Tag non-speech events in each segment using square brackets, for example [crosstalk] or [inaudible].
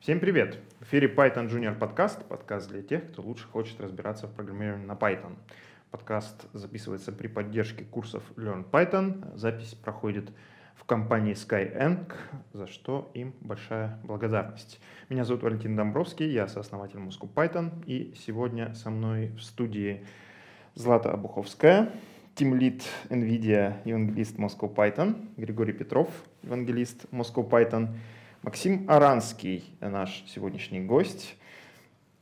Всем привет! В эфире Python Junior подкаст, подкаст для тех, кто лучше хочет разбираться в программировании на Python. Подкаст записывается при поддержке курсов Learn Python. Запись проходит в компании Skyeng, за что им большая благодарность. Меня зовут Валентин Домбровский, я сооснователь Moscow Python, и сегодня со мной в студии Злата Обуховская, тимлит NVIDIA, евангелист Moscow Python, Григорий Петров, евангелист Moscow Python, Максим Аранский, наш сегодняшний гость.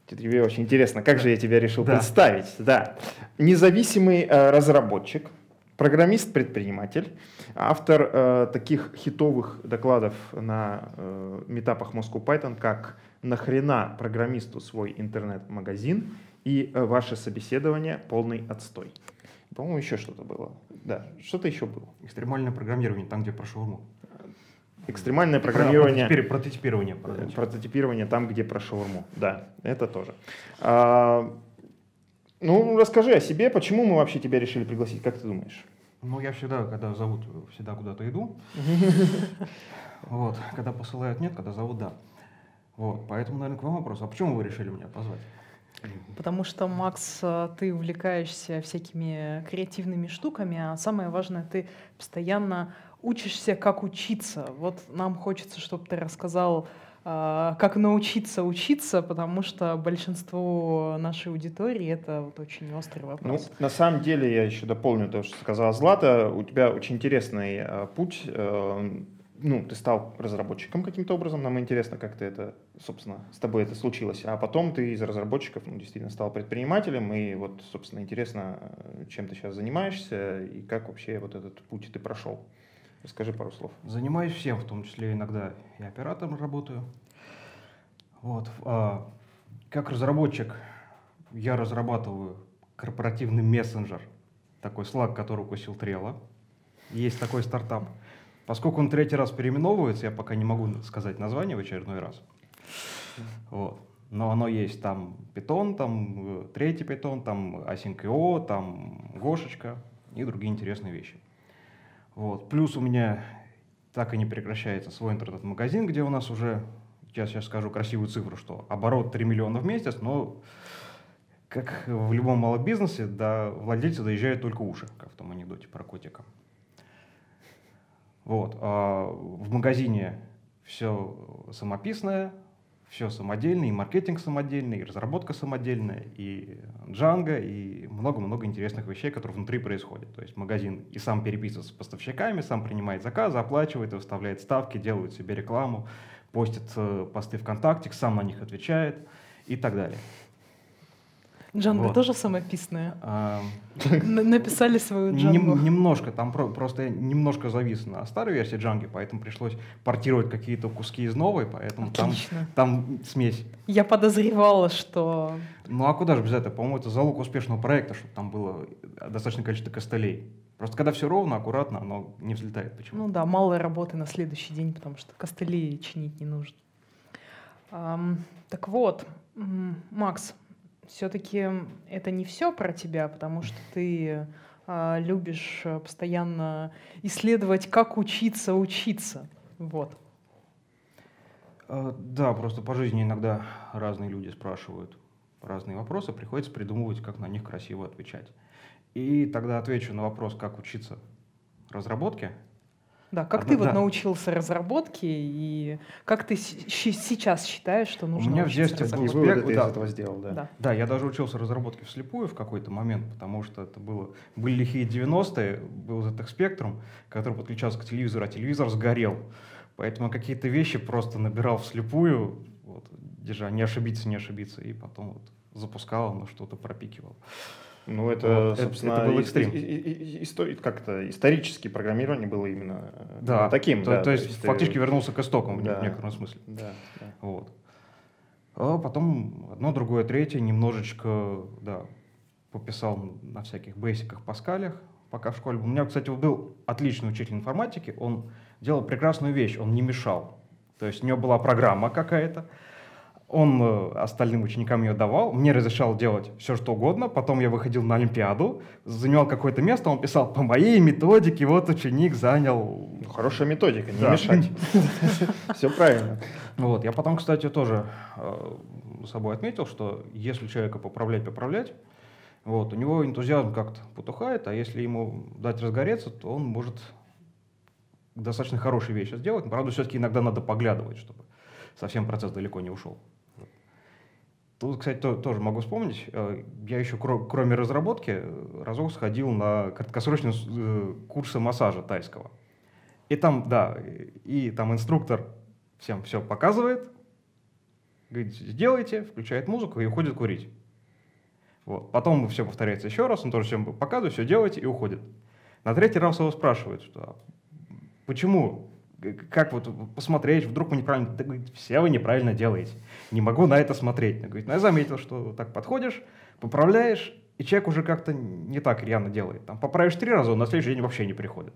Тебе очень интересно, как же я тебя решил да. представить. Да. Независимый э, разработчик, программист-предприниматель, автор э, таких хитовых докладов на э, метапах Moscow Python, как «Нахрена программисту свой интернет-магазин» и э, «Ваше собеседование – полный отстой». По-моему, еще что-то было. Да, что-то еще было. Экстремальное программирование, там, где про шаурму. Экстремальное программирование. Прототипирование. Прототипирование, прототипирование там, где про шаурму. Да, это тоже. А, ну, расскажи о себе, почему мы вообще тебя решили пригласить, как ты думаешь? Ну, я всегда, когда зовут, всегда куда-то иду. [laughs] Вот, когда посылают нет, когда зовут да. Вот, поэтому, наверное, к вам вопрос. А почему вы решили меня позвать? Потому что, Макс, ты увлекаешься всякими креативными штуками, а самое важное, ты постоянно учишься, как учиться. Вот нам хочется, чтобы ты рассказал, а, как научиться учиться, потому что большинство нашей аудитории это вот очень острый ну, вопрос. Ну, на самом деле, я еще дополню то, что сказала Злата, у тебя очень интересный э, путь. Ну, ты стал разработчиком каким-то образом, нам интересно, как ты это, собственно, с тобой это случилось. А потом ты из разработчиков, ну, действительно стал предпринимателем, и вот, собственно, интересно, э, чем ты сейчас занимаешься, и как вообще вот этот путь ты прошел. Расскажи пару слов. Занимаюсь всем, в том числе иногда и оператором работаю. Вот. А, как разработчик я разрабатываю корпоративный мессенджер, такой Slack, который укусил Трела. Есть такой стартап. Поскольку он третий раз переименовывается, я пока не могу сказать название в очередной раз. Вот. Но оно есть там Python, там э, третий Python, там Async.io, там Гошечка и другие интересные вещи. Вот. Плюс у меня так и не прекращается свой интернет-магазин, где у нас уже, я сейчас скажу красивую цифру, что оборот 3 миллиона в месяц, но как в любом малом бизнесе, до владельца доезжают только уши, как в том анекдоте про котика. Вот. А в магазине все самописное, все самодельное, и маркетинг самодельный, и разработка самодельная, и Django, и много-много интересных вещей, которые внутри происходят. То есть магазин и сам переписывается с поставщиками, сам принимает заказы, оплачивает, выставляет ставки, делает себе рекламу, постит э, посты ВКонтакте, сам на них отвечает и так далее. Джанго вот. тоже самописная. [laughs] А, Написали свою Джанго. Немножко, там просто немножко завис на старой версии Джанги, поэтому пришлось портировать какие-то куски из новой, поэтому там, там смесь. Я подозревала, что... Ну а куда же без этого? По-моему, это залог успешного проекта, чтобы там было достаточное количество костылей. Просто когда все ровно, аккуратно, оно не взлетает. Почему? Ну да, мало работы на следующий день, потому что костылей чинить не нужно. Так вот, Макс, все-таки это не все про тебя, потому что ты а, любишь э, постоянно исследовать, как учиться учиться. Вот. А, да, просто по жизни иногда разные люди спрашивают разные вопросы, приходится придумывать, как на них красиво отвечать. И тогда отвечу на вопрос, как учиться разработке, да, как Одна, ты вот да. научился разработке и как ты сейчас считаешь, что нужно У меня в детстве был успех, ты да, из этого сделал, да. да. Да, я даже учился разработке вслепую в какой-то момент, потому что это было, были лихие 90-е, был ZX Spectrum, который подключался к телевизору, а телевизор сгорел. Поэтому какие-то вещи просто набирал вслепую, вот, держа, не ошибиться, не ошибиться, и потом вот запускал, но что-то пропикивал. Ну, это, вот, собственно, это, это был экстрим. Истори- как-то исторически программирование было именно, э, да, таким. То, да, то есть, то есть фактически вернулся к истокам да, в некотором смысле. Да, да. Вот. А потом одно, другое, третье, немножечко, да, пописал на всяких бейсиках, паскалях, пока в школе. У меня, кстати, был отличный учитель информатики, он делал прекрасную вещь, он не мешал. То есть у него была программа какая-то, он э, остальным ученикам ее давал, мне разрешал делать все, что угодно. Потом я выходил на Олимпиаду, занимал какое-то место, он писал, по моей методике вот ученик занял... Ну, хорошая методика, не да. мешать. [laughs] Все правильно. Вот. Я потом, кстати, тоже э, собой отметил, что если человека поправлять, поправлять, вот, у него энтузиазм как-то потухает, а если ему дать разгореться, то он может достаточно хорошие вещи сделать. Но, правда, все-таки иногда надо поглядывать, чтобы совсем процесс далеко не ушел. Тут, кстати, то, тоже могу вспомнить. Э, я еще, кроме разработки, э, разок сходил на краткосрочные э, курсы массажа тайского. И там, да, и там инструктор всем все показывает, говорит, сделайте, включает музыку и уходит курить. Вот. Потом все повторяется еще раз, он тоже всем показывает, все делаете и уходит. На третий раз его спрашивают, что «А почему как вот посмотреть, вдруг мы неправильно... Да, говорит, все вы неправильно делаете. Не могу на это смотреть. Говорит, ну, я заметил, что так подходишь, поправляешь, и человек уже как-то не так рьяно делает. Там поправишь три раза, он на следующий день вообще не приходит.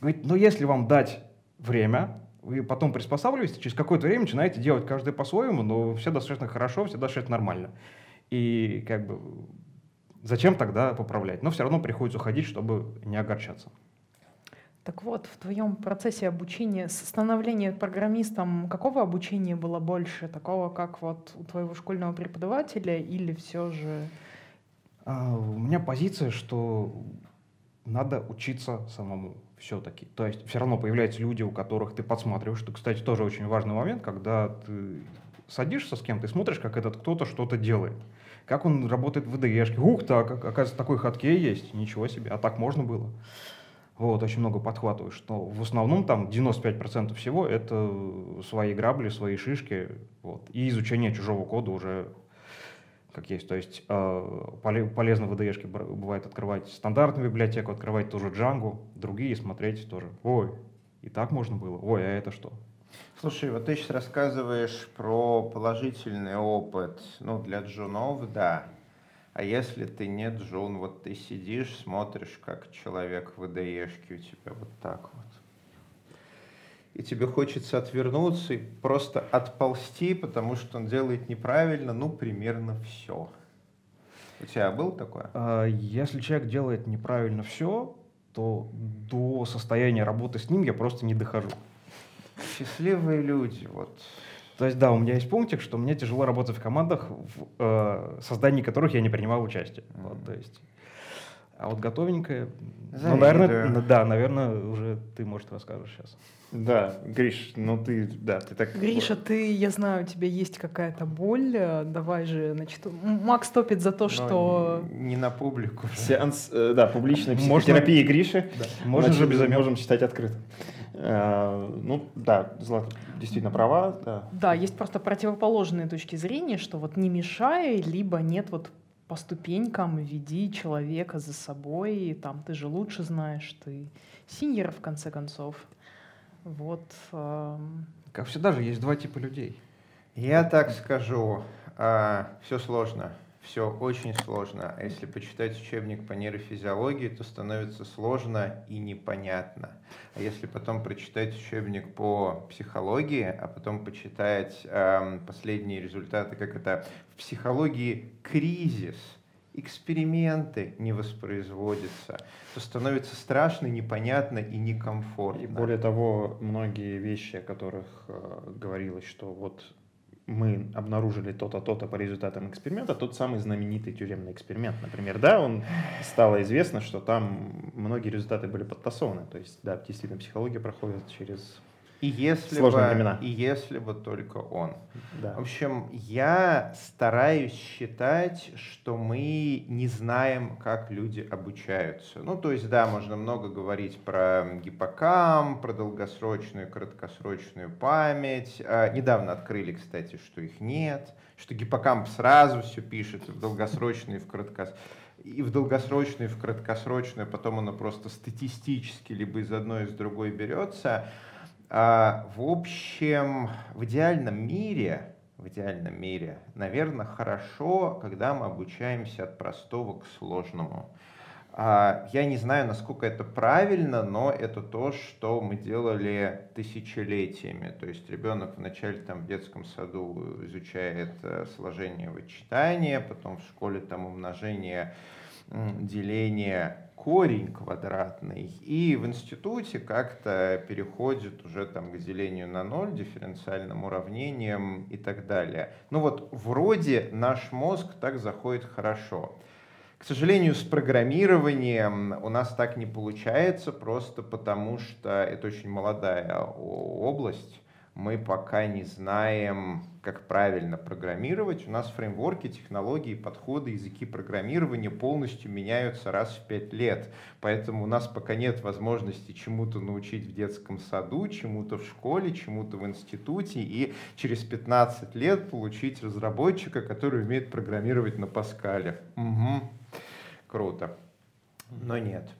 Говорит, ну если вам дать время, вы потом приспосабливаетесь, через какое-то время начинаете делать каждый по-своему, но все достаточно хорошо, все достаточно нормально. И как бы зачем тогда поправлять? Но все равно приходится уходить, чтобы не огорчаться. Так вот, в твоем процессе обучения, становления программистом, какого обучения было больше? Такого, как вот у твоего школьного преподавателя или все же... А, у меня позиция, что надо учиться самому все-таки. То есть все равно появляются люди, у которых ты подсматриваешь. Это, кстати, тоже очень важный момент, когда ты садишься с кем-то и смотришь, как этот кто-то что-то делает. Как он работает в VDE. Ух, так, оказывается, такой хаткей есть. Ничего себе, а так можно было вот, очень много подхватываешь. Но в основном там 95% всего это свои грабли, свои шишки, вот, и изучение чужого кода уже как есть. То есть э, полезно в VDE бывает открывать стандартную библиотеку, открывать тоже Django, другие смотреть тоже. Ой, и так можно было. Ой, а это что? Слушай, вот ты сейчас рассказываешь про положительный опыт. Ну, для джунов, да. А если ты не Джун, вот ты сидишь, смотришь, как человек в ИДЕшке у тебя вот так вот. И тебе хочется отвернуться и просто отползти, потому что он делает неправильно, ну, примерно все. У тебя было такое? А, если человек делает неправильно все, то до состояния работы с ним я просто не дохожу. Счастливые люди, вот. То есть, да, у меня есть пунктик, что мне тяжело работать в командах, в э, создании которых я не принимал участие. Mm-hmm. Вот, то есть, а вот готовенькое, ну, наверное, да, наверное, уже ты, может, расскажешь сейчас. Да, Гриш, ну ты, да, ты так... Гриша, ты, я знаю, у тебя есть какая-то боль, давай же, значит, Макс топит за то, Но что... Не на публику. Сеанс, э, да, публичной психотерапии Можно... Гриши. Да. Можно же без Можем читать открыто. Э, ну да, Злата действительно права. Да. да, есть просто противоположные точки зрения, что вот не мешай, либо нет вот по ступенькам веди человека за собой, и там ты же лучше знаешь, ты синьор в конце концов. Вот. Эм... Как всегда же есть два типа людей. Я так скажу, а, все сложно все очень сложно. А если почитать учебник по нейрофизиологии, то становится сложно и непонятно. А если потом прочитать учебник по психологии, а потом почитать эм, последние результаты, как это в психологии кризис, эксперименты не воспроизводятся, то становится страшно, непонятно и некомфортно. И более того, многие вещи, о которых э, говорилось, что вот мы обнаружили то-то, то-то по результатам эксперимента, тот самый знаменитый тюремный эксперимент, например, да, он стало известно, что там многие результаты были подтасованы, то есть, да, действительно, психология проходит через и если Сложные бы, времена. И если бы только он. Да. В общем, я стараюсь считать, что мы не знаем, как люди обучаются. Ну, то есть, да, можно много говорить про гиппокам, про долгосрочную, краткосрочную память. А, недавно открыли, кстати, что их нет, что гиппокамп сразу все пишет в долгосрочную и в краткосрочную и в долгосрочную, и в краткосрочную, потом оно просто статистически либо из одной, из другой берется. А, в общем, в идеальном мире, в идеальном мире, наверное, хорошо, когда мы обучаемся от простого к сложному. А, я не знаю, насколько это правильно, но это то, что мы делали тысячелетиями. То есть ребенок вначале там в детском саду изучает э, сложение вычитания, потом в школе там умножение деление корень квадратный, и в институте как-то переходит уже там к делению на ноль, дифференциальным уравнением и так далее. Ну вот вроде наш мозг так заходит хорошо. К сожалению, с программированием у нас так не получается, просто потому что это очень молодая область. Мы пока не знаем, как правильно программировать. У нас фреймворки, технологии, подходы, языки программирования полностью меняются раз в пять лет. Поэтому у нас пока нет возможности чему-то научить в детском саду, чему-то в школе, чему-то в институте и через 15 лет получить разработчика, который умеет программировать на Паскале. Угу. Круто. Но нет.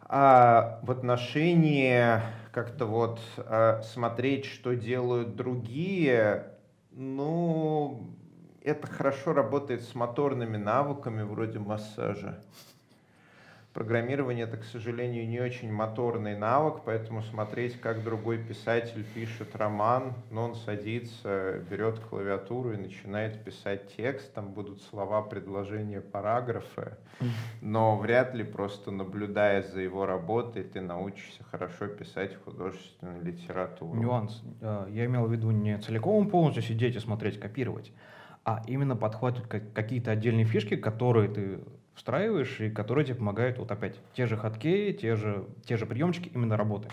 А в отношении как-то вот а, смотреть, что делают другие, ну, это хорошо работает с моторными навыками вроде массажа. Программирование это, к сожалению, не очень моторный навык, поэтому смотреть, как другой писатель пишет роман, но он садится, берет клавиатуру и начинает писать текст, там будут слова, предложения, параграфы, но вряд ли просто наблюдая за его работой, ты научишься хорошо писать художественную литературу. Нюанс. Э, я имел в виду не целиком полностью сидеть и смотреть, копировать, а именно подхватывать какие-то отдельные фишки, которые ты встраиваешь, и которые тебе помогают, вот опять, те же хатки, те же, те же приемчики именно работы.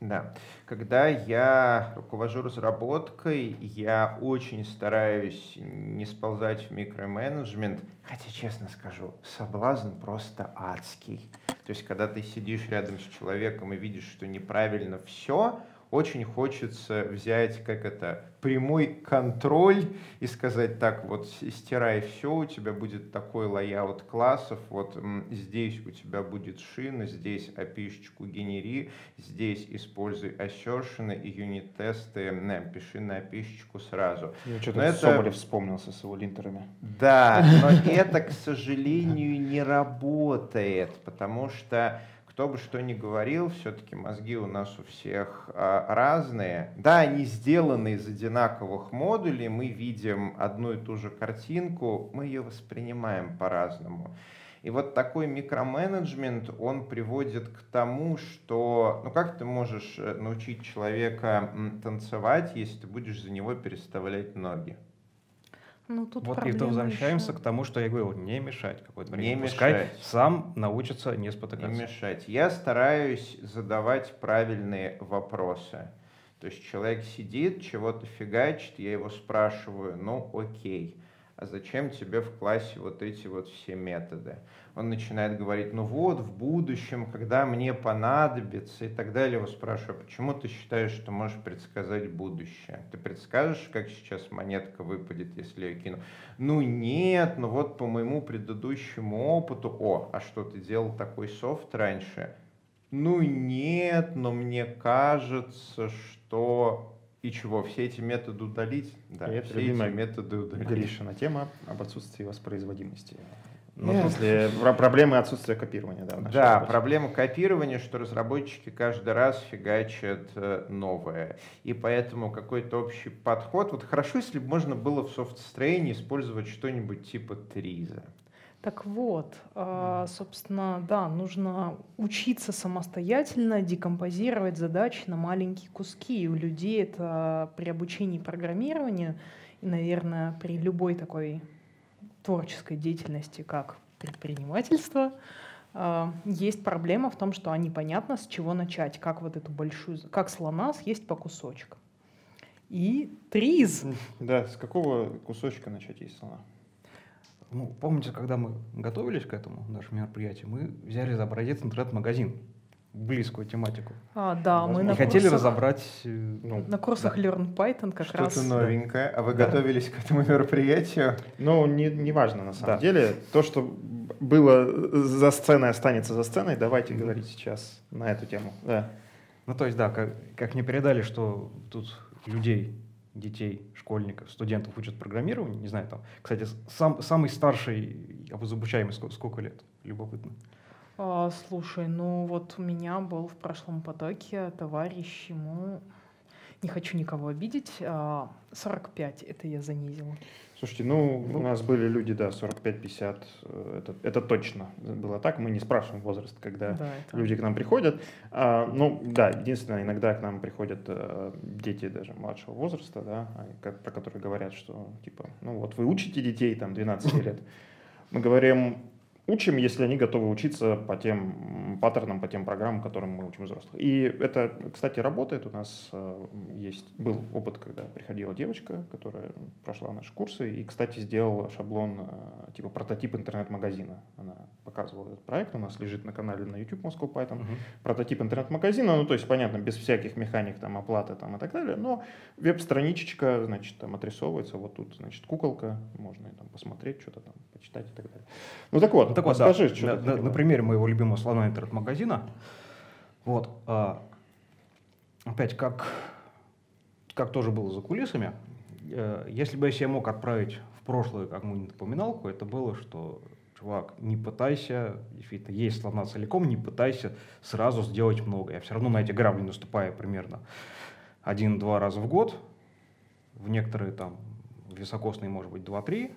Да. Когда я руковожу разработкой, я очень стараюсь не сползать в микроменеджмент, хотя, честно скажу, соблазн просто адский. То есть, когда ты сидишь рядом с человеком и видишь, что неправильно все, очень хочется взять, как это, прямой контроль и сказать так, вот стирай все, у тебя будет такой layout классов, вот здесь у тебя будет шина, здесь API шечку генери, здесь используй assertion и юнит-тесты, не, пиши на API шечку сразу. Я что-то это... Соболев вспомнился с его линтерами. Да, но [laughs] это, к сожалению, не работает, потому что кто бы что ни говорил, все-таки мозги у нас у всех а, разные. Да, они сделаны из одинаковых модулей, мы видим одну и ту же картинку, мы ее воспринимаем по-разному. И вот такой микроменеджмент, он приводит к тому, что, ну как ты можешь э, научить человека танцевать, если ты будешь за него переставлять ноги? Ну, тут вот и то возвращаемся еще... к тому, что я говорил, не мешать какое-то время. Не Пускай мешать. сам научится не спотыкаться. Не мешать. Я стараюсь задавать правильные вопросы. То есть человек сидит, чего-то фигачит, я его спрашиваю, ну окей а зачем тебе в классе вот эти вот все методы? Он начинает говорить, ну вот, в будущем, когда мне понадобится и так далее. Его спрашиваю, почему ты считаешь, что можешь предсказать будущее? Ты предскажешь, как сейчас монетка выпадет, если я кину? Ну нет, ну вот по моему предыдущему опыту, о, а что, ты делал такой софт раньше? Ну нет, но мне кажется, что и чего? Все эти методы удалить? Да, и все эти методы удалить. Гришина тема об отсутствии воспроизводимости. Ну, в смысле, проблемы отсутствия копирования, да. Да, работе. проблема копирования, что разработчики каждый раз фигачат э, новое. И поэтому какой-то общий подход. Вот хорошо, если бы можно было в софт-строении использовать что-нибудь типа Триза. Так вот, а, собственно, да, нужно учиться самостоятельно декомпозировать задачи на маленькие куски. И у людей это при обучении программированию и, наверное, при любой такой творческой деятельности, как предпринимательство, а, есть проблема в том, что они понятно, с чего начать, как вот эту большую, как слона съесть по кусочкам. И триз. [laughs] Да, с какого кусочка начать есть слона? Ну, помните, когда мы готовились к этому нашему мероприятию, мы взяли за образец интернет-магазин, близкую тематику. А, да, Возможно. мы на хотели курсах, разобрать... Э, ну, на курсах да. Learn Python как Что-то раз... Что-то новенькое. А вы да. готовились к этому мероприятию? Ну, не, не важно на самом да. деле. То, что было за сценой, останется за сценой. Давайте mm-hmm. говорить сейчас на эту тему. Да. Ну, то есть, да, как, как мне передали, что тут людей детей, школьников, студентов учат программированию, не знаю, там, кстати, сам, самый старший обучаемый сколько, сколько лет? Любопытно. А, слушай, ну вот у меня был в прошлом потоке товарищ, ему... не хочу никого обидеть, 45 а, это я занизила. Слушайте, ну, у нас были люди, да, 45-50, э, это, это точно было так. Мы не спрашиваем возраст, когда да, это... люди к нам приходят. А, ну, да, единственное, иногда к нам приходят а, дети даже младшего возраста, да, про которые говорят, что, типа, ну вот вы учите детей, там, 12 лет. Мы говорим, учим, если они готовы учиться по тем паттернам, по тем программам, которым мы учим взрослых. И это, кстати, работает. У нас э, есть был опыт, когда приходила девочка, которая прошла наши курсы и, кстати, сделала шаблон э, типа прототип интернет-магазина. Она показывала этот проект, у нас лежит на канале на YouTube Moscow Python. Uh-huh. Прототип интернет-магазина, ну то есть понятно, без всяких механик там оплаты там и так далее, но веб-страничечка, значит, там отрисовывается, вот тут, значит, куколка, можно там посмотреть, что-то там почитать и так далее. Ну так вот, так вот, Расскажи, да. что на, на, на примере моего любимого слона интернет-магазина. Вот, а, опять, как, как тоже было за кулисами, э, если бы я себе мог отправить в прошлое какую-нибудь напоминалку, это было, что чувак, не пытайся, действительно, есть слона целиком, не пытайся сразу сделать много. Я все равно на эти грабли наступаю примерно один-два раза в год, в некоторые там високосные, может быть, два-три,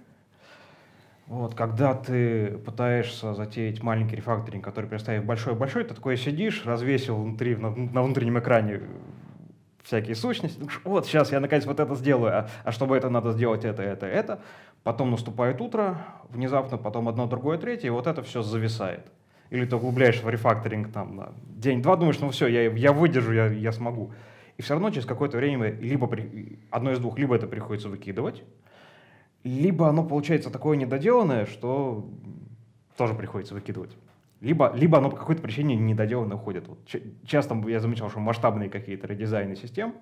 вот, когда ты пытаешься затеять маленький рефакторинг, который представив большой-большой, ты такой сидишь, развесил внутри, на, на внутреннем экране всякие сущности. Вот, сейчас я наконец вот это сделаю, а, а чтобы это надо сделать это, это, это. Потом наступает утро, внезапно потом одно, другое, третье, и вот это все зависает. Или ты углубляешь в рефакторинг там на день-два, думаешь, ну все, я, я выдержу, я, я смогу. И все равно через какое-то время либо при, одно из двух, либо это приходится выкидывать, либо оно получается такое недоделанное, что тоже приходится выкидывать. Либо, либо оно по какой-то причине недоделанно уходит. Вот часто я замечал, что масштабные какие-то редизайны систем,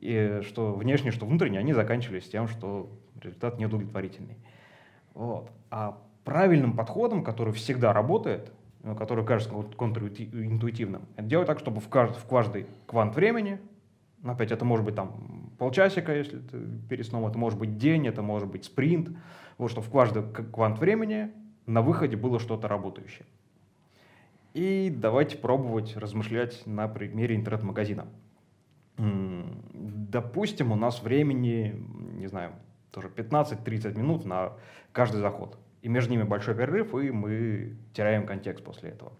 и что внешне, что внутренне, они заканчивались тем, что результат неудовлетворительный. Вот. А правильным подходом, который всегда работает, который кажется контринтуитивным, это делать так, чтобы в каждый, в каждый квант времени но опять это может быть там полчасика, если ты перед сном, это может быть день, это может быть спринт. Вот что в каждый квант времени на выходе было что-то работающее. И давайте пробовать размышлять на примере интернет-магазина. Допустим, у нас времени, не знаю, тоже 15-30 минут на каждый заход. И между ними большой перерыв, и мы теряем контекст после этого.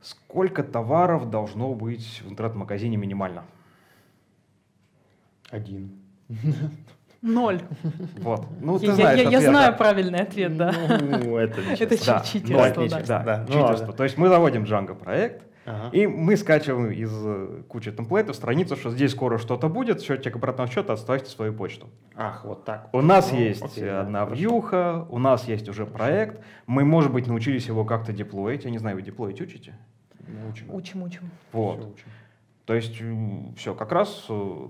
Сколько товаров должно быть в интернет-магазине минимально? Один. Ноль. Вот. Ну, ты я, знаешь я, я знаю правильный ответ, да. Ну, это Это да, читерство, да. Да, да. Ну, читерство. То есть мы заводим Django проект, Ага. И мы скачиваем из э, кучи темплейтов страницу, что здесь скоро что-то будет, счетчик обратного счета, оставьте свою почту. Ах, вот так. У нас ну, есть окей, одна да, вьюха, у нас есть уже проект, мы, может быть, научились его как-то деплоить. Я не знаю, вы деплоить учите? Учим. Учим, учим. Вот. Все учим. То есть все, как раз э,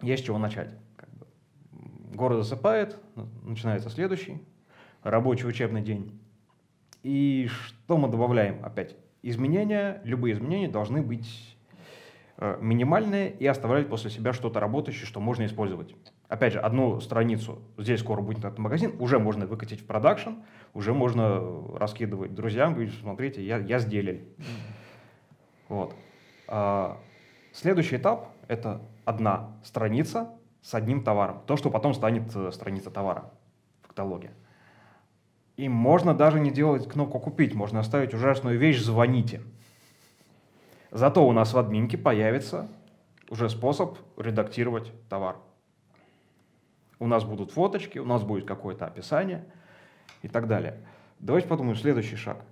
есть с чего начать. Как бы. Город засыпает, начинается следующий, рабочий учебный день. И что мы добавляем? Опять, изменения, любые изменения должны быть э, минимальные и оставлять после себя что-то работающее, что можно использовать. Опять же, одну страницу, здесь скоро будет этот магазин, уже можно выкатить в продакшн, уже можно раскидывать друзьям, говорить, смотрите, я, я сделал. Вот. А, следующий этап — это одна страница с одним товаром. То, что потом станет э, страница товара в каталоге. И можно даже не делать кнопку «Купить», можно оставить ужасную вещь «Звоните». Зато у нас в админке появится уже способ редактировать товар. У нас будут фоточки, у нас будет какое-то описание и так далее. Давайте подумаем, следующий шаг.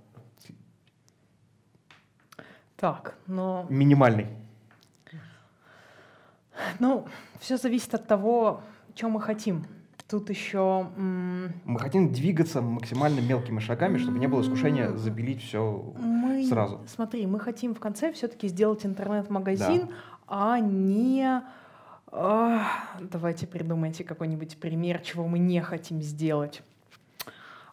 Так, но... Минимальный. Ну, все зависит от того, чем мы хотим. Тут еще... Мы хотим двигаться максимально мелкими шагами, чтобы не было искушения забелить все мы... сразу. Смотри, мы хотим в конце все-таки сделать интернет-магазин, да. а не... Давайте придумайте какой-нибудь пример, чего мы не хотим сделать.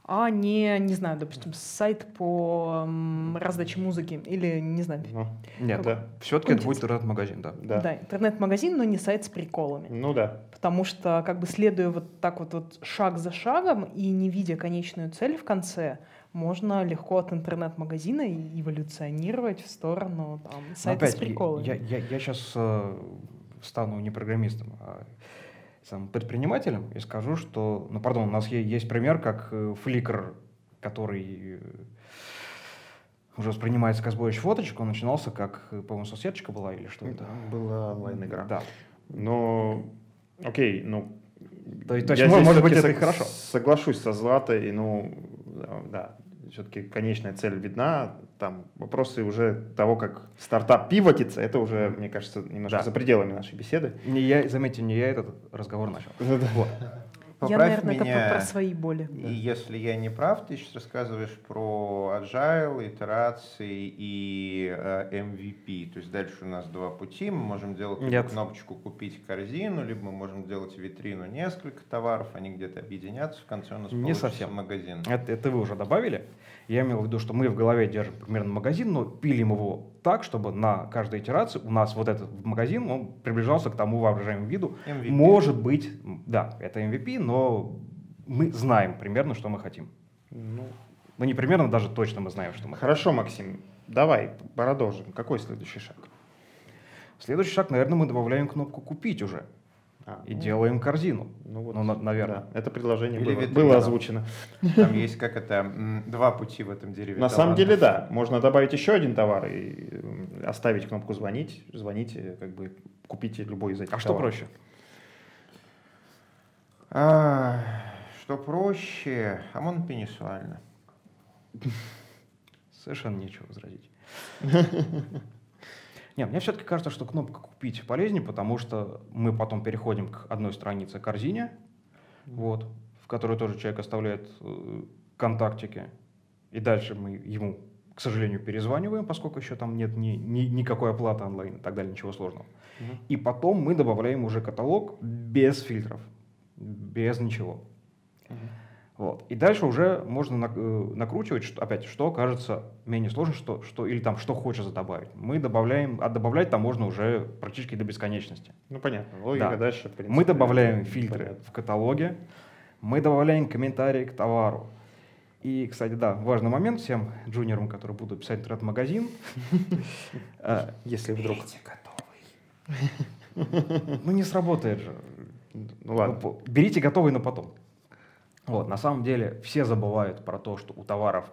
А не, не знаю, допустим, сайт по раздаче музыки или, не знаю. Ну, нет, да. Все-таки это будет интернет-магазин, да. Да, да интернет-магазин, но не сайт с приколами. Ну да. Потому что, как бы следуя вот так вот, вот шаг за шагом и не видя конечную цель в конце, можно легко от интернет-магазина эволюционировать в сторону там, сайта опять, с приколами. Я, я, я сейчас э, стану не программистом, а сам предпринимателем и скажу, что, ну, пардон, у нас есть пример, как э, Flickr, который э, уже воспринимается как сборище фоточек, он начинался как, э, по-моему, соседочка была или что это? Была онлайн-игра. Да. Но, окей, ну, то, то есть, может быть, это и хорошо. Соглашусь со Златой, ну, да, все-таки конечная цель видна, там вопросы уже того, как стартап пивотится, это уже, мне кажется, немножко да. за пределами нашей беседы. Не я, заметьте, не я этот разговор начал. Вот. Поправь я, наверное, меня, это про, свои боли. И если я не прав, ты сейчас рассказываешь про agile, итерации и э, MVP. То есть дальше у нас два пути. Мы можем делать либо кнопочку «Купить корзину», либо мы можем делать витрину несколько товаров, они где-то объединятся, в конце у нас не совсем. магазин. Это, это вы уже добавили. Я имел в виду, что мы в голове держим примерно магазин, но пилим его так, чтобы на каждой итерации у нас вот этот магазин, он приближался к тому воображаемому виду. MVP. Может быть, да, это MVP, но мы знаем примерно, что мы хотим. Ну, ну не примерно, даже точно мы знаем, что мы Хорошо, хотим. Максим, давай продолжим. Какой следующий шаг? Следующий шаг, наверное, мы добавляем кнопку «Купить» уже. А, и ну, делаем корзину. Ну, вот, ну на, наверное. Да, это предложение Или было, было озвучено. Там есть как это, два пути в этом дереве. На самом деле, да. Можно добавить еще один товар и оставить кнопку «Звонить». Звоните, как бы купите любой из этих А что проще? А, что проще? ОМОН пенисуально. [laughs] Совершенно нечего возразить. [laughs] Нет, мне все-таки кажется, что кнопка «Купить» полезнее, потому что мы потом переходим к одной странице корзине, вот, в которой тоже человек оставляет э, контактики, и дальше мы ему, к сожалению, перезваниваем, поскольку еще там нет ни, ни, никакой оплаты онлайн и так далее, ничего сложного. Mm-hmm. И потом мы добавляем уже каталог без фильтров, без ничего. Mm-hmm. Вот. И дальше уже можно э, накручивать, что, опять, что кажется менее сложно, что, что, или там, что хочется добавить. Мы добавляем, а добавлять там можно уже практически до бесконечности. Ну, понятно, логика да. дальше. принципе, мы добавляем фильтры понятно. в каталоге, мы добавляем комментарии к товару. И, кстати, да, важный момент всем джуниорам, которые будут писать интернет-магазин. [laughs] Э, если вдруг... [laughs] Ну, не сработает же. Ну, ладно. Берите готовый на потом. Вот, на самом деле все забывают про то, что у товаров,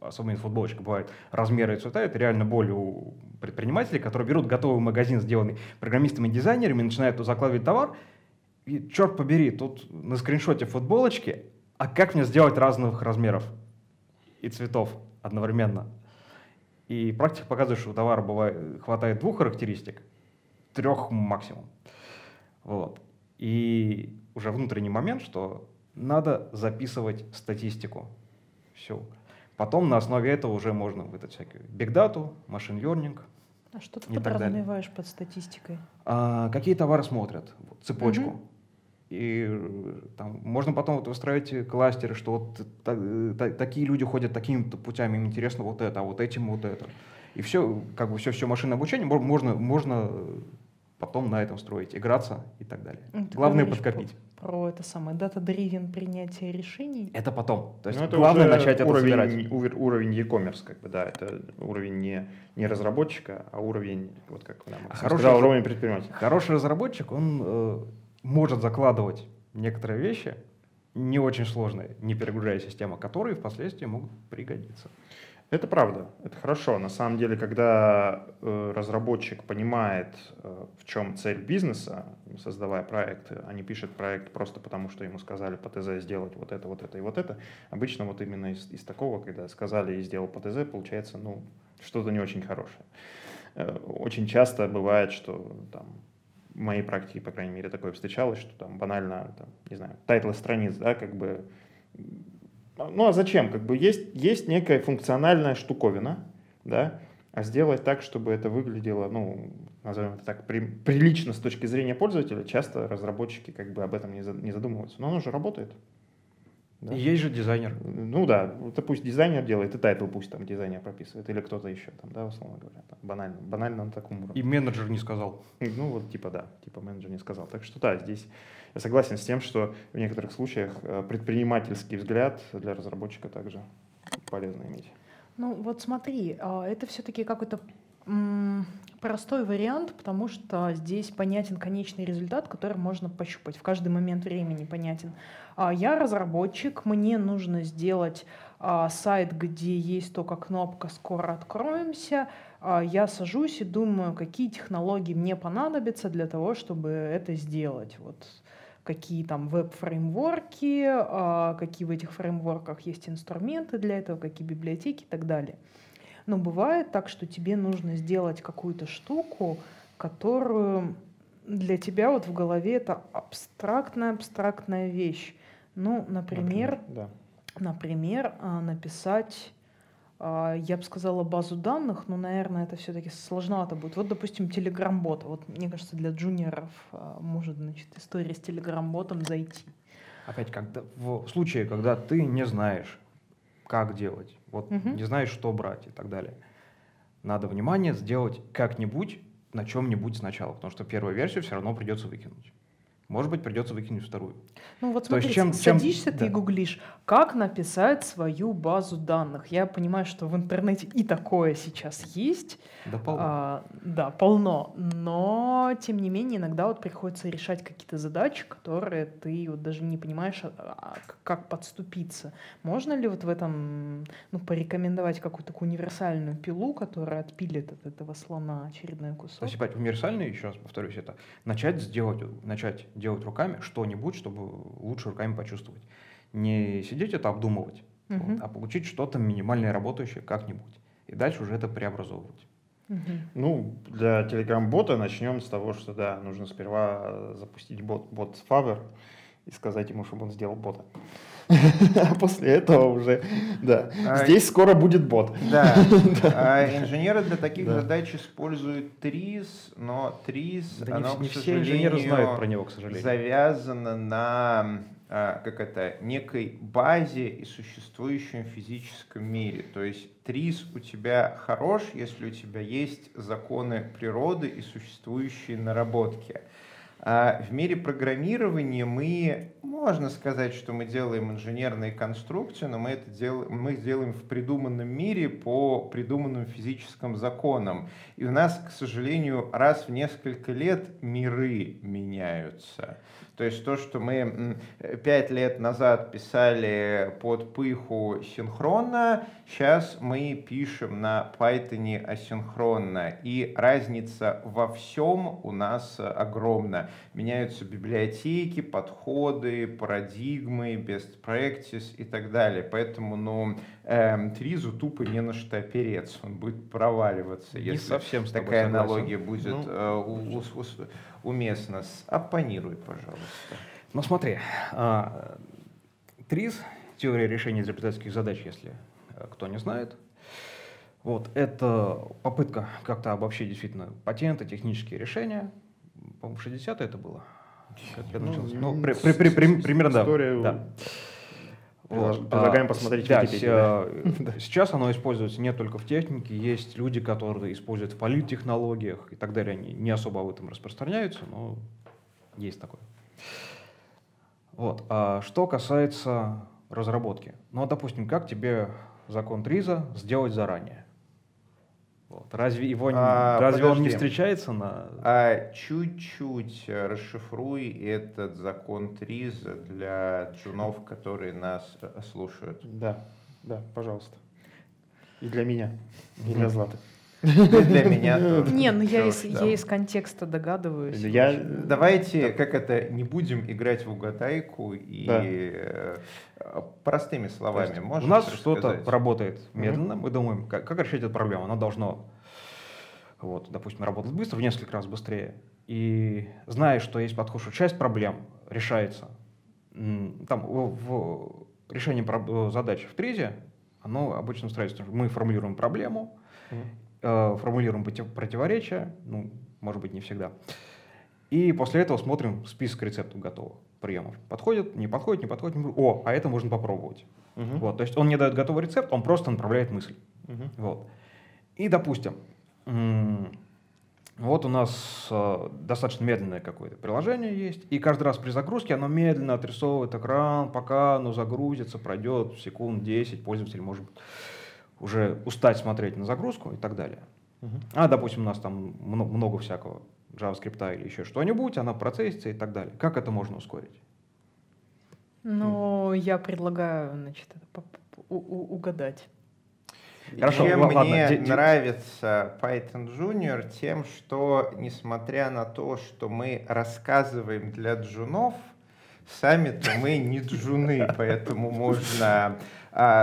особенно футболочка, бывает размеры и цвета. Это реально боль у предпринимателей, которые берут готовый магазин, сделанный программистами и дизайнерами, начинают закладывать товар. И черт побери, тут на скриншоте футболочки, а как мне сделать разных размеров и цветов одновременно? И практика показывает, что у товара бывает, хватает двух характеристик, трех максимум. Вот. И уже внутренний момент, что надо записывать статистику. Все. Потом на основе этого уже можно выдать всякую бигдату, машин learning. А что ты подразумеваешь под статистикой? А, какие товары смотрят, цепочку. Угу. И э, там можно потом вот выстраивать кластеры, что вот та, та, такие люди ходят такими путями, им интересно вот это, а вот этим вот это. И все, как бы все, все машинное обучение можно, можно потом на этом строить, играться и так далее. Ну, ты Главное подкопить про это самое data-driven принятие решений. Это потом. То есть ну, это главное начать это уровень, собирать. Уровень e-commerce, как бы, да, это уровень не, не разработчика, а уровень, вот как нам а хороший, сказал, уровень предпринимателя. Хороший разработчик, он э, может закладывать некоторые вещи, не очень сложные, не перегружая систему, которые впоследствии могут пригодиться. Это правда, это хорошо. На самом деле, когда э, разработчик понимает, э, в чем цель бизнеса, создавая проект, а не пишет проект просто потому, что ему сказали по ТЗ сделать вот это, вот это и вот это, обычно вот именно из, из такого, когда сказали и сделал по ТЗ, получается, ну, что-то не очень хорошее. Э, очень часто бывает, что там в моей практике, по крайней мере, такое встречалось, что там банально, там, не знаю, title ы страниц, да, как бы ну а зачем? Как бы есть, есть некая функциональная штуковина, да, а сделать так, чтобы это выглядело, ну, назовем это так, при, прилично с точки зрения пользователя, часто разработчики как бы об этом не, за, не задумываются. Но оно же работает. Да? Есть же дизайнер. Ну да, это пусть дизайнер делает, и title пусть там дизайнер прописывает, или кто-то еще там, да, условно говоря. Там, банально, банально на таком уровне. И менеджер не сказал. Ну вот типа да, типа менеджер не сказал. Так что да, здесь я согласен с тем, что в некоторых случаях э, предпринимательский взгляд для разработчика также полезно иметь. Ну вот смотри, а, это все-таки какой-то простой вариант, потому что здесь понятен конечный результат, который можно пощупать. В каждый момент времени понятен. А, я разработчик, мне нужно сделать а, сайт, где есть только кнопка «Скоро откроемся». Я сажусь и думаю, какие технологии мне понадобятся для того, чтобы это сделать. Вот какие там веб-фреймворки, какие в этих фреймворках есть инструменты для этого, какие библиотеки и так далее. Но бывает так, что тебе нужно сделать какую-то штуку, которую для тебя вот в голове это абстрактная-абстрактная вещь. Ну, например, например, да. например а, написать, а, я бы сказала, базу данных, но, наверное, это все-таки сложновато будет. Вот, допустим, Telegram-бот. Вот, мне кажется, для джуниоров а, может, значит, история с Telegram-ботом зайти. Опять, когда, в случае, когда ты не знаешь, как делать, вот угу. не знаешь, что брать и так далее. Надо внимание сделать как-нибудь на чем-нибудь сначала, потому что первую версию все равно придется выкинуть. Может быть, придется выкинуть вторую. Ну вот смотри, чем, садишься чем... ты да. и гуглишь, как написать свою базу данных. Я понимаю, что в интернете и такое сейчас есть. Да, полно. А, да, полно. Но, тем не менее, иногда вот приходится решать какие-то задачи, которые ты вот даже не понимаешь, а, а, как подступиться. Можно ли вот в этом ну, порекомендовать какую-то такую универсальную пилу, которая отпилит от этого слона очередной кусок? То есть, универсальную, еще раз повторюсь, это начать сделать, начать делать руками что-нибудь, чтобы лучше руками почувствовать. Не сидеть это обдумывать, угу. вот, а получить что-то минимальное работающее как-нибудь. И дальше уже это преобразовывать. Угу. Ну, для Telegram-бота начнем с того, что да, нужно сперва запустить бот, бот с Favor и сказать ему, чтобы он сделал бота. [laughs] А после этого уже, да. А, Здесь скоро будет бот. [laughs] [laughs] Да. А инженеры для таких да. задач используют ТРИЗ, но ТРИЗ, да оно, не, не все инженеры знают про него, к сожалению. завязано на как это, некой базе и существующем физическом мире. То есть ТРИЗ у тебя хорош, если у тебя есть законы природы и существующие наработки. А в мире программирования мы, можно сказать, что мы делаем инженерные конструкции, но мы это делаем, мы делаем в придуманном мире по придуманным физическим законам. И у нас, к сожалению, раз в несколько лет миры меняются. То есть то, что мы пять лет назад писали под пыху синхронно, сейчас мы пишем на Python асинхронно. И разница во всем у нас огромна. Меняются библиотеки, подходы, парадигмы, best practice и так далее. Поэтому, ну, эм, Тризу тупо не на что опереться, он будет проваливаться, не если совсем такая аналогия будет ну, э, у, у, у, уместно. Оппонируй, пожалуйста. Ну смотри, а, ТРИЗ, теория решения изобретательских задач, если э, кто не знает, вот, это попытка как-то обобщить действительно патенты, технические решения. По-моему, 60 это было. Как я ну, ну, при, при, при, при, примерно, историю... да. да. Вот. Предлагаем а, посмотреть да, Википедию. [laughs] Сейчас оно используется не только в технике, есть люди, которые используют в политтехнологиях и так далее. Они не особо об этом распространяются, но есть такое. Вот. А что касается разработки. Ну, допустим, как тебе закон Триза сделать заранее? Вот. Разве его а, разве он не встречается на? А чуть-чуть расшифруй этот закон Триза для джунов, которые нас слушают. Да, да, пожалуйста. И для меня, и для Златы. Для меня Не, ну я из, контекста догадываюсь. Я, давайте, как это, не будем играть в угадайку и э, простыми словами. У нас что-то работает медленно, мы думаем, как, решить эту проблему. Оно должно, вот, допустим, работать быстро, в несколько раз быстрее. И зная, что есть подход, что часть проблем решается там, в решении задач в тризе, оно обычно строится. Мы формулируем проблему, формулируем противоречия, ну, может быть, не всегда. И после этого смотрим список рецептов готовых приемов. Подходит, не подходит, не подходит, не подходит. О, а это можно попробовать. Угу. Вот, то есть он не дает готовый рецепт, он просто направляет мысль. Угу. Вот. И, допустим, вот у нас э, достаточно медленное какое-то приложение есть, и каждый раз при загрузке оно медленно отрисовывает экран, пока оно загрузится, пройдет секунд 10, пользователь может уже устать смотреть на загрузку и так далее. Угу. А, допустим, у нас там много, много всякого JavaScript или еще что-нибудь, она процессится и так далее. Как это можно ускорить? Ну, я предлагаю, значит, угадать. Хорошо, Чем ладно, мне ладно. нравится Python Junior, тем, что, несмотря на то, что мы рассказываем для джунов, сами-то мы не джуны, [laughs] поэтому можно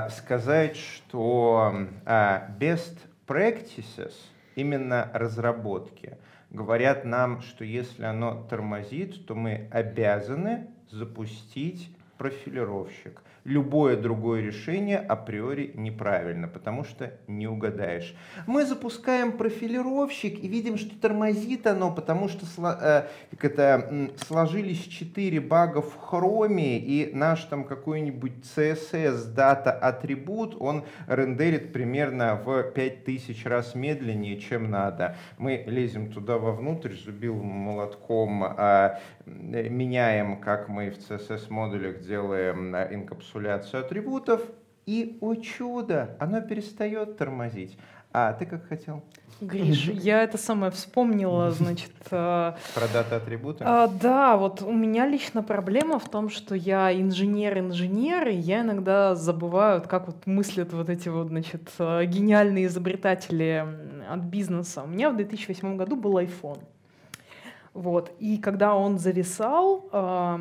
сказать, что а, best practices, именно разработки, говорят нам, что если оно тормозит, то мы обязаны запустить профилировщик. Любое другое решение априори неправильно, потому что не угадаешь. Мы запускаем профилировщик и видим, что тормозит оно, потому что э, как это, сложились 4 бага в хроме, и наш там какой-нибудь CSS дата атрибут, он рендерит примерно в 5000 раз медленнее, чем надо. Мы лезем туда вовнутрь, зубил молотком, а, меняем, как мы в CSS модулях делаем инкапсуляцию атрибутов, и, о чудо, оно перестает тормозить. А ты как хотел? Гриш, [laughs] я это самое вспомнила, значит... Э, Про даты атрибуты? А, да, вот у меня лично проблема в том, что я инженер-инженер, и я иногда забываю, как вот мыслят вот эти вот, значит, э, гениальные изобретатели от бизнеса. У меня в 2008 году был iPhone. Вот. И когда он зависал, э,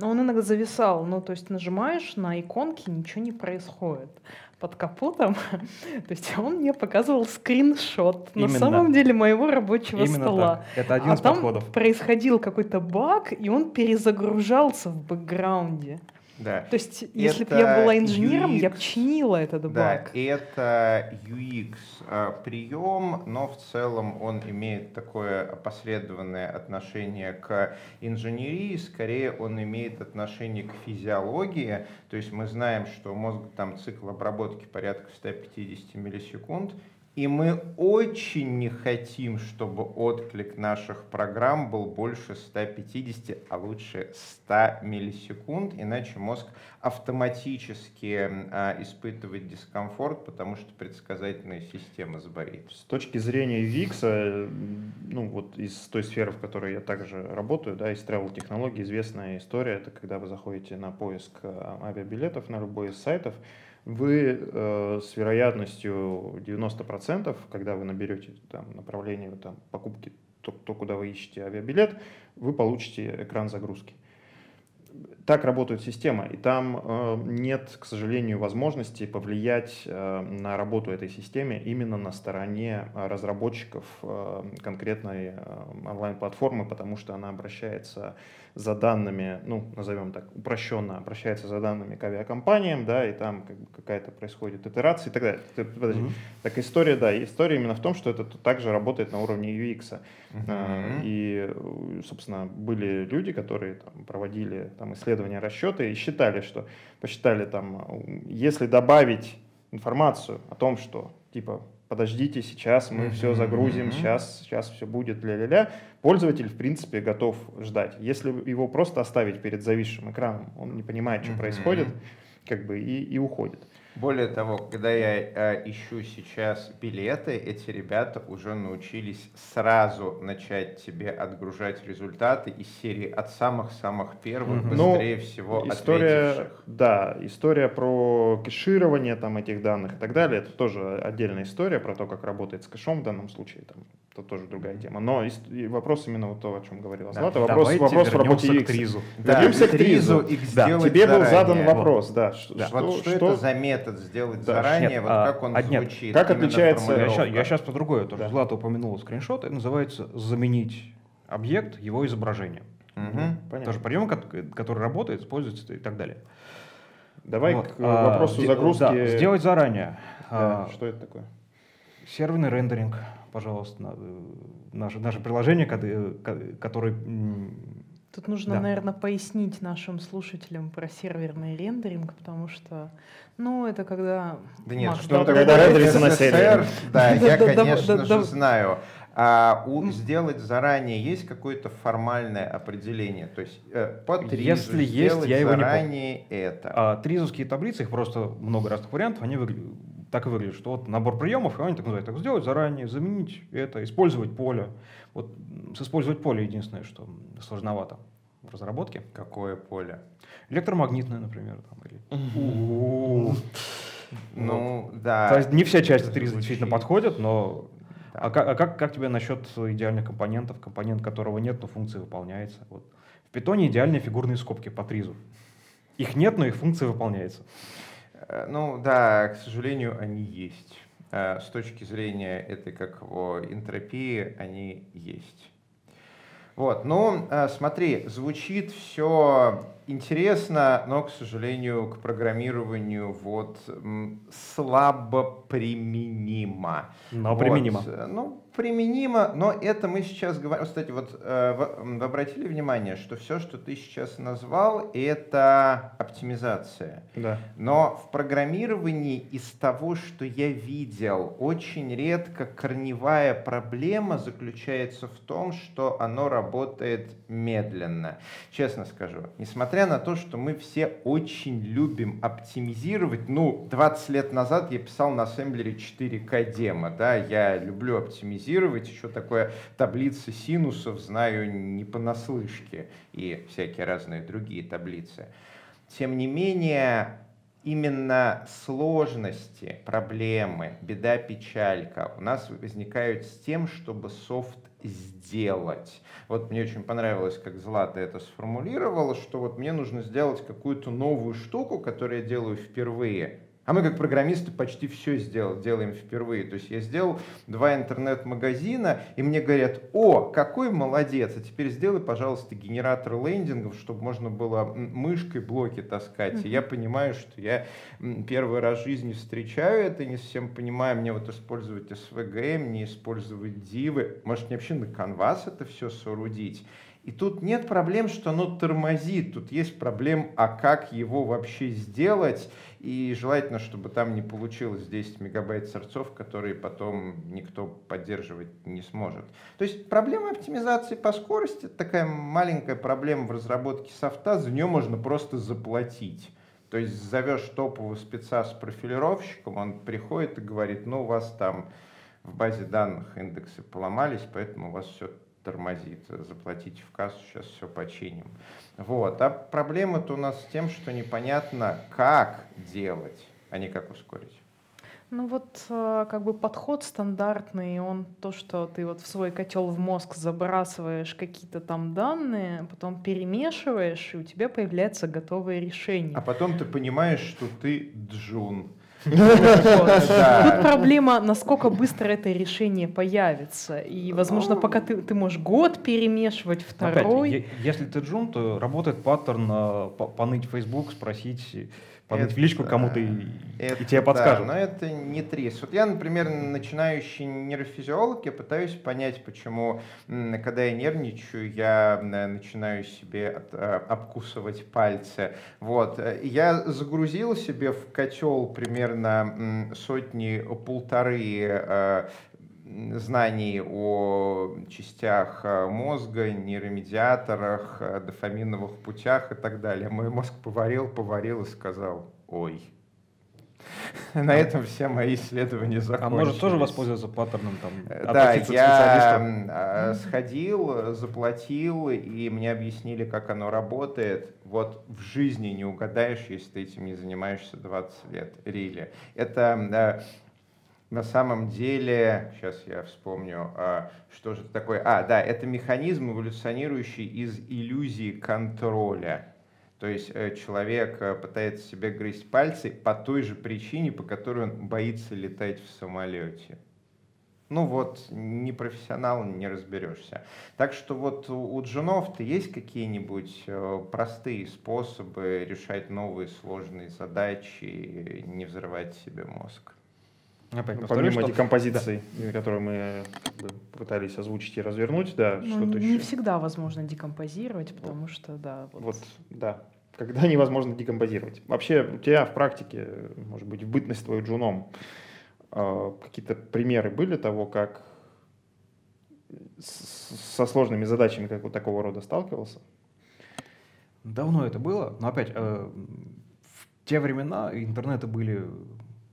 он иногда зависал, ну, то есть нажимаешь на иконки, ничего не происходит. Под капотом, [laughs] то есть он мне показывал скриншот Именно. на самом деле моего рабочего Именно стола. Так. Это один а из там подходов. происходил какой-то баг, и он перезагружался в бэкграунде. Да. То есть, если бы я была инженером, UX, я бы чинила этот баг. Да, это UX а, прием, но в целом он имеет такое опосредованное отношение к инженерии, скорее он имеет отношение к физиологии. То есть мы знаем, что мозг там цикл обработки порядка 150 миллисекунд, и мы очень не хотим, чтобы отклик наших программ был больше 150, а лучше 100 миллисекунд, иначе мозг автоматически а, испытывает дискомфорт, потому что предсказательная система сборит. С точки зрения UX, ну вот из той сферы, в которой я также работаю, да, из travel технологий известная история, это когда вы заходите на поиск а, авиабилетов на любой из сайтов, вы э, с вероятностью 90%, когда вы наберете там, направление там, покупки, то, то, куда вы ищете авиабилет, вы получите экран загрузки. Так работает система, и там э, нет, к сожалению, возможности повлиять э, на работу этой системы именно на стороне разработчиков э, конкретной э, онлайн-платформы, потому что она обращается за данными, ну, назовем так, упрощенно обращается за данными к авиакомпаниям, да, и там как бы какая-то происходит итерация и так далее. Подожди. Mm-hmm. Так история, да, история именно в том, что это также работает на уровне UX. Mm-hmm. И, собственно, были люди, которые там, проводили там, исследования, расчеты и считали, что посчитали там, если добавить информацию о том, что типа подождите, сейчас мы mm-hmm. все загрузим, mm-hmm. сейчас, сейчас все будет, ля-ля-ля. Пользователь, в принципе, готов ждать. Если его просто оставить перед зависшим экраном, он не понимает, что mm-hmm. происходит, как бы и, и уходит. Более того, когда я э, ищу сейчас билеты, эти ребята уже научились сразу начать тебе отгружать результаты из серии от самых-самых первых, mm-hmm. быстрее ну, всего история, ответивших. Да, история про кэширование там, этих данных и так далее, это тоже отдельная история про то, как работает с кэшом в данном случае. Там, это тоже другая тема. Но вопрос именно вот то, о чем говорила Злата. Да, вопрос, вопрос в работе к Тризу. Да, вернемся к Тризу. Да. Тебе был задан вопрос. Да. Да. Что, вот что, что это за метод сделать да. заранее? Нет, вот а, как он а, нет. звучит? Как отличается... Я сейчас, я сейчас по другое тоже. Да. Злата упомянула скриншот. Это называется заменить объект его изображением. Угу. Тоже прием, который работает, используется и так далее. Давай вот. к а, вопросу загрузки. Да, сделать заранее. Да, а, что это такое? Серверный рендеринг, пожалуйста, наше, наше приложение, которое Тут нужно, да. наверное, пояснить нашим слушателям про серверный рендеринг, потому что, ну, это когда... Да нет, Макс, что это когда рендерится на сервере. Да, я, конечно же, знаю. А у, сделать заранее есть какое-то формальное определение? То есть э, по тризу Если есть, я его не помню. это. А, тризовские таблицы, их просто много разных вариантов, они выглядят, так и выглядят, что вот набор приемов, и они так называют, так сделать заранее, заменить это, использовать поле. Вот с использовать поле единственное, что сложновато в разработке. Какое поле? Электромагнитное, например. Там, или... Ну, да. То есть не вся часть триза действительно подходит, но а, как, а как, как тебе насчет идеальных компонентов, компонент которого нет, но функция выполняется? Вот. В питоне идеальные фигурные скобки по тризу. Их нет, но их функция выполняется. Э, ну да, к сожалению, они есть. Э, с точки зрения этой как его энтропии, они есть. Вот, ну, э, смотри, звучит все интересно, но, к сожалению, к программированию вот слабо применимо. Но вот. применимо. Ну, применимо, но это мы сейчас говорим. Кстати, вот э, вы обратили внимание, что все, что ты сейчас назвал, это оптимизация. Да. Но в программировании из того, что я видел, очень редко корневая проблема заключается в том, что оно работает медленно. Честно скажу, несмотря на то, что мы все очень любим оптимизировать, ну, 20 лет назад я писал на ассемблере 4К демо, да, я люблю оптимизировать оптимизировать. Еще такое таблицы синусов знаю не понаслышке и всякие разные другие таблицы. Тем не менее, именно сложности, проблемы, беда, печалька у нас возникают с тем, чтобы софт сделать. Вот мне очень понравилось, как Злата это сформулировала, что вот мне нужно сделать какую-то новую штуку, которую я делаю впервые, а мы как программисты почти все сделал, делаем впервые. То есть я сделал два интернет-магазина, и мне говорят, о, какой молодец, а теперь сделай, пожалуйста, генератор лендингов, чтобы можно было мышкой блоки таскать. Mm-hmm. И я понимаю, что я первый раз в жизни встречаю это, не совсем понимаю, мне вот использовать SVG, мне использовать дивы, может мне вообще на канвас это все соорудить. И тут нет проблем, что оно тормозит, тут есть проблем, а как его вообще сделать, и желательно, чтобы там не получилось 10 мегабайт сорцов, которые потом никто поддерживать не сможет. То есть проблема оптимизации по скорости, такая маленькая проблема в разработке софта, за нее можно просто заплатить. То есть зовешь топового спеца с профилировщиком, он приходит и говорит, ну у вас там в базе данных индексы поломались, поэтому у вас все тормозит. Заплатите в кассу, сейчас все починим. Вот. А проблема-то у нас с тем, что непонятно, как делать, а не как ускорить. Ну вот э, как бы подход стандартный, он то, что ты вот в свой котел в мозг забрасываешь какие-то там данные, потом перемешиваешь, и у тебя появляется готовое решение. А потом ты понимаешь, что ты джун. Тут проблема, насколько быстро это решение появится. И, возможно, пока ты, ты можешь год перемешивать, второй. Опять, если ты джун, то работает паттерн э, поныть Facebook, спросить Подать в личку кому-то и, это, и тебе подскажут. Да, но это не трис. Вот я, например, начинающий нейрофизиолог, я пытаюсь понять, почему, когда я нервничаю, я начинаю себе э, обкусывать пальцы. Вот. Я загрузил себе в котел примерно сотни полторы э, знаний о частях э, мозга, нейромедиаторах, э, дофаминовых путях и так далее. Мой мозг поварил, поварил и сказал «Ой». [laughs] На этом все мои исследования закончились. А может тоже воспользоваться паттерном там? Э, да, я сходил, заплатил, и мне объяснили, как оно работает. Вот в жизни не угадаешь, если ты этим не занимаешься 20 лет. Рили. Это на самом деле, сейчас я вспомню, а, что же это такое. А, да, это механизм, эволюционирующий из иллюзии контроля. То есть э, человек э, пытается себе грызть пальцы по той же причине, по которой он боится летать в самолете. Ну вот, не профессионал, не разберешься. Так что вот у джунов-то есть какие-нибудь э, простые способы решать новые сложные задачи, не взрывать себе мозг? Опять повторю, Помимо что... декомпозиции, да. которую мы бы, пытались озвучить и развернуть, да, ну, что-то не еще. Не всегда возможно декомпозировать, потому вот. что, да. Вот. вот, да, когда невозможно декомпозировать. Вообще, у тебя в практике, может быть, в бытность твою джуном, а, какие-то примеры были того, как со сложными задачами как вот такого рода сталкивался? Давно это было, но опять, э, в те времена интернеты были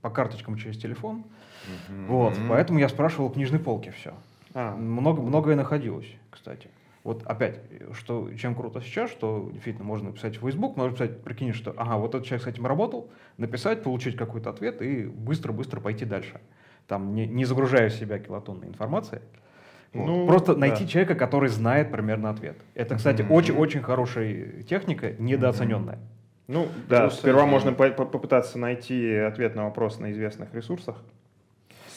по карточкам через телефон, mm-hmm. вот, поэтому я спрашивал у книжной полки все. А. Много, многое находилось, кстати. Вот опять, что, чем круто сейчас, что действительно можно написать в Facebook, можно написать, прикинь, что ага, вот этот человек с этим работал, написать, получить какой-то ответ и быстро-быстро пойти дальше. Там не, не загружая в себя килотонной информации. Вот. Ну, Просто да. найти человека, который знает примерно ответ. Это, кстати, очень-очень mm-hmm. хорошая техника, недооцененная. Mm-hmm. Ну, да, Просто сперва можно по- попытаться найти ответ на вопрос на известных ресурсах.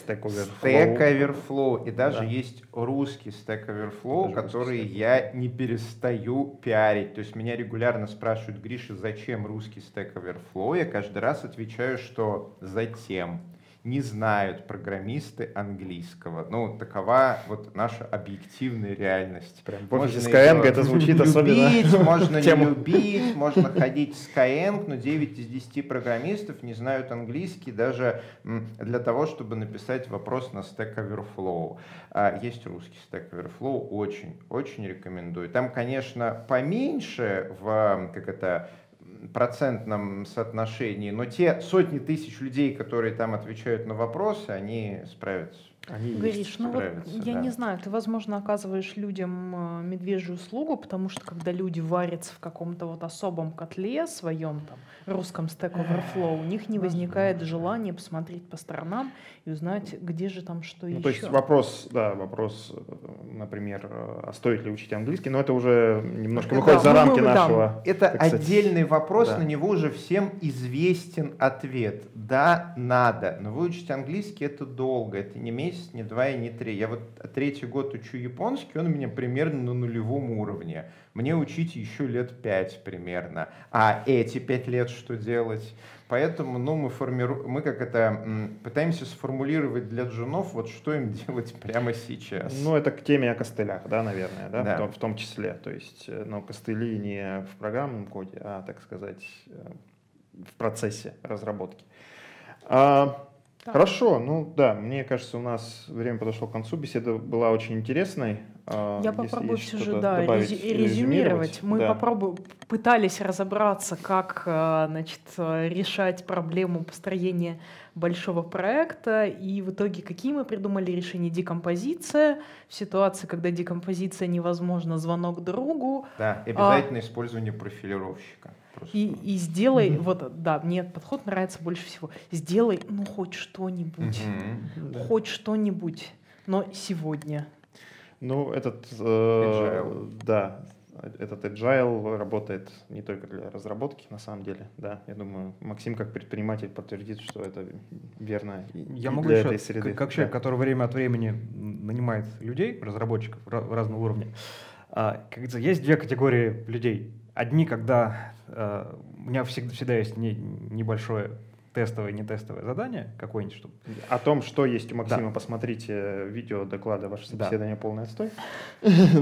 Stack Overflow. Stack Overflow. И даже да. есть русский Stack Overflow, даже который Stack. я не перестаю пиарить. То есть меня регулярно спрашивают, Гриша, зачем русский Stack Overflow? Я каждый раз отвечаю, что затем не знают программисты английского. Ну, такова вот наша объективная реальность. Прям можно Skyeng это звучит любить, особенно. Можно [laughs] не любить, можно ходить в Skyeng, но 9 из 10 программистов не знают английский даже для того, чтобы написать вопрос на Stack Overflow. А, есть русский Stack Overflow, очень, очень рекомендую. Там, конечно, поменьше в, как это, процентном соотношении, но те сотни тысяч людей, которые там отвечают на вопросы, они справятся. Они Гриш, ну вот я да. не знаю, ты, возможно, оказываешь людям э, медвежью услугу, потому что когда люди варятся в каком-то вот особом котле своем, там, русском Stack Overflow, у них не возникает желания посмотреть по сторонам и узнать, где же там что ну, еще. То есть вопрос, да, вопрос, э, например, а стоит ли учить английский, но это уже немножко выходит да, за рамки мы, нашего. Это отдельный вопрос, да. на него уже всем известен ответ. Да, надо, но выучить английский это долго, это не месяц месяц, не два и не три. Я вот третий год учу японский, он у меня примерно на нулевом уровне. Мне учить еще лет пять примерно. А эти пять лет что делать? Поэтому ну, мы, формиру... мы как это пытаемся сформулировать для джунов, вот что им [laughs] делать прямо сейчас. Ну, это к теме о костылях, да, наверное, да, да. В, том, в том числе. То есть, ну, костыли не в программном коде, а, так сказать, э, в процессе разработки. А, да. Хорошо, ну да, мне кажется, у нас время подошло к концу, беседа была очень интересной. А, Я попробую все же да, резюмировать. Мы да. попробуем, пытались разобраться, как а, значит, решать проблему построения большого проекта, и в итоге какие мы придумали решения? Декомпозиция, в ситуации, когда декомпозиция невозможна, звонок другу. Да, и обязательно а, использование профилировщика. И, и сделай, mm-hmm. вот, да, мне подход нравится больше всего. Сделай, ну, хоть что-нибудь. Mm-hmm. Хоть что-нибудь. Но сегодня. Ну, этот, э, да, этот agile работает не только для разработки, на самом деле, да. Я думаю, Максим как предприниматель подтвердит, что это верно Я могу для еще, этой среды. Как, как человек, да. который время от времени нанимает людей, разработчиков разного уровня, а, как говорится, есть две категории людей. Одни, когда э, у меня всегда, всегда есть не, небольшое тестовое, не тестовое задание какое-нибудь, чтобы... О том, что есть у Максима, да. посмотрите видео доклада «Ваше собеседование да. полный отстой». [laughs]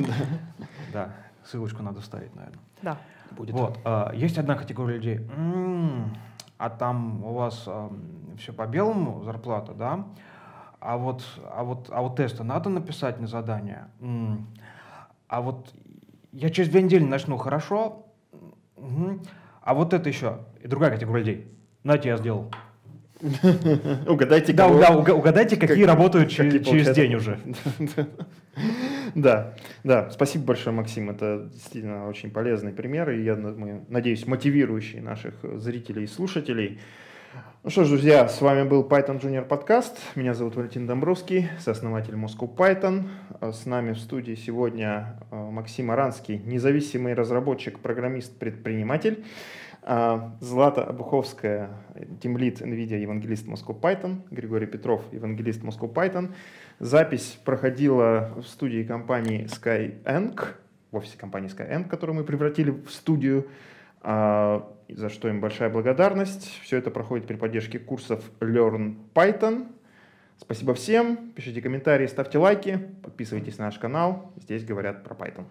Да, ссылочку надо вставить, наверное. Да. Будет. Вот. А, есть одна категория людей. А там у вас все по белому зарплата, да? А вот, а вот, а вот тесты надо написать на задание. А вот я через две недели начну хорошо, угу. а вот это еще, и другая категория людей. Знаете, я сделал. [laughs] Угадайте, да, да, угадайте, какие работают через день уже. [laughs] Да, да, спасибо большое, Максим. Это действительно очень полезный пример, и я надеюсь, мотивирующий наших зрителей и слушателей. Ну что ж, друзья, с вами был Python Junior подкаст. Меня зовут Валентин Домбровский, сооснователь Moscow Python. С нами в студии сегодня э, Максим Аранский, независимый разработчик, программист, предприниматель. А, Злата Обуховская, тимлит NVIDIA, евангелист Moscow Python. Григорий Петров, евангелист Moscow Python. Запись проходила в студии компании Skyeng, в офисе компании Skyeng, которую мы превратили в студию а, за что им большая благодарность. Все это проходит при поддержке курсов Learn Python. Спасибо всем. Пишите комментарии, ставьте лайки, подписывайтесь на наш канал. Здесь говорят про Python.